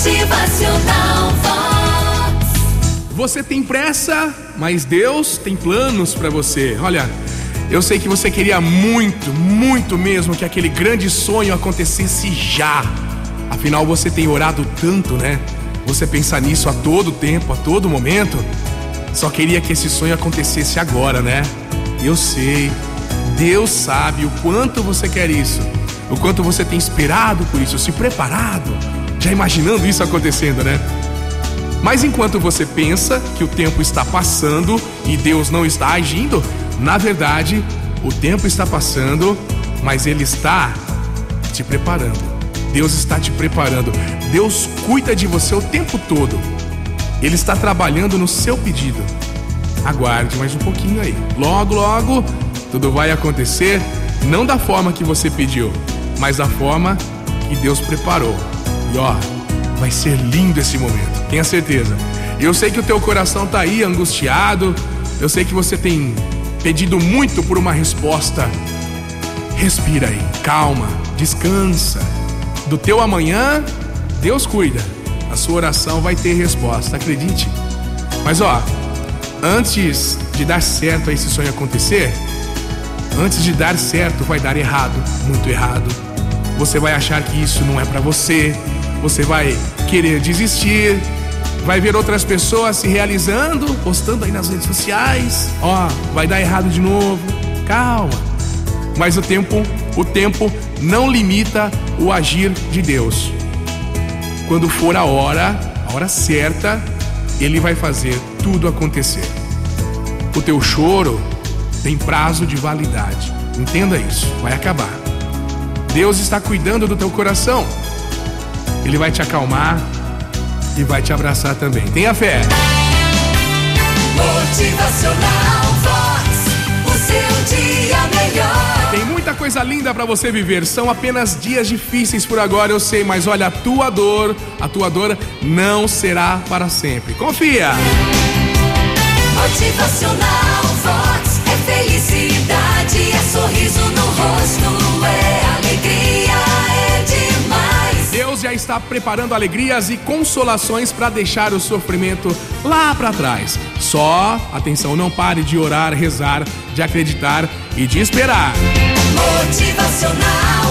Motivacional Vox. Você tem pressa, mas Deus tem planos para você. Olha, eu sei que você queria muito, muito mesmo que aquele grande sonho acontecesse já. Afinal, você tem orado tanto, né? Você pensa nisso a todo tempo, a todo momento. Só queria que esse sonho acontecesse agora, né? Eu sei. Deus sabe o quanto você quer isso. O quanto você tem esperado por isso, se preparado, já imaginando isso acontecendo, né? Mas enquanto você pensa que o tempo está passando e Deus não está agindo, na verdade, o tempo está passando, mas Ele está te preparando. Deus está te preparando. Deus cuida de você o tempo todo. Ele está trabalhando no seu pedido. Aguarde mais um pouquinho aí. Logo, logo, tudo vai acontecer, não da forma que você pediu, mas da forma que Deus preparou. E ó, vai ser lindo esse momento, tenha certeza. Eu sei que o teu coração tá aí angustiado, eu sei que você tem pedido muito por uma resposta. Respira aí, calma, descansa. Do teu amanhã, Deus cuida. A sua oração vai ter resposta, acredite. Mas ó, antes de dar certo a esse sonho acontecer, antes de dar certo, vai dar errado, muito errado. Você vai achar que isso não é para você, você vai querer desistir, vai ver outras pessoas se realizando, postando aí nas redes sociais. Ó, vai dar errado de novo. Calma. Mas o tempo, o tempo não limita o agir de Deus. Quando for a hora, a hora certa, ele vai fazer tudo acontecer. O teu choro tem prazo de validade. Entenda isso, vai acabar. Deus está cuidando do teu coração. Ele vai te acalmar e vai te abraçar também. Tenha fé. Motivacional Vox. O seu dia melhor. Tem muita coisa linda para você viver. São apenas dias difíceis por agora, eu sei, mas olha, a tua dor, a tua dor não será para sempre. Confia. Motivacional Vox. Está preparando alegrias e consolações para deixar o sofrimento lá para trás. Só, atenção, não pare de orar, rezar, de acreditar e de esperar. Motivacional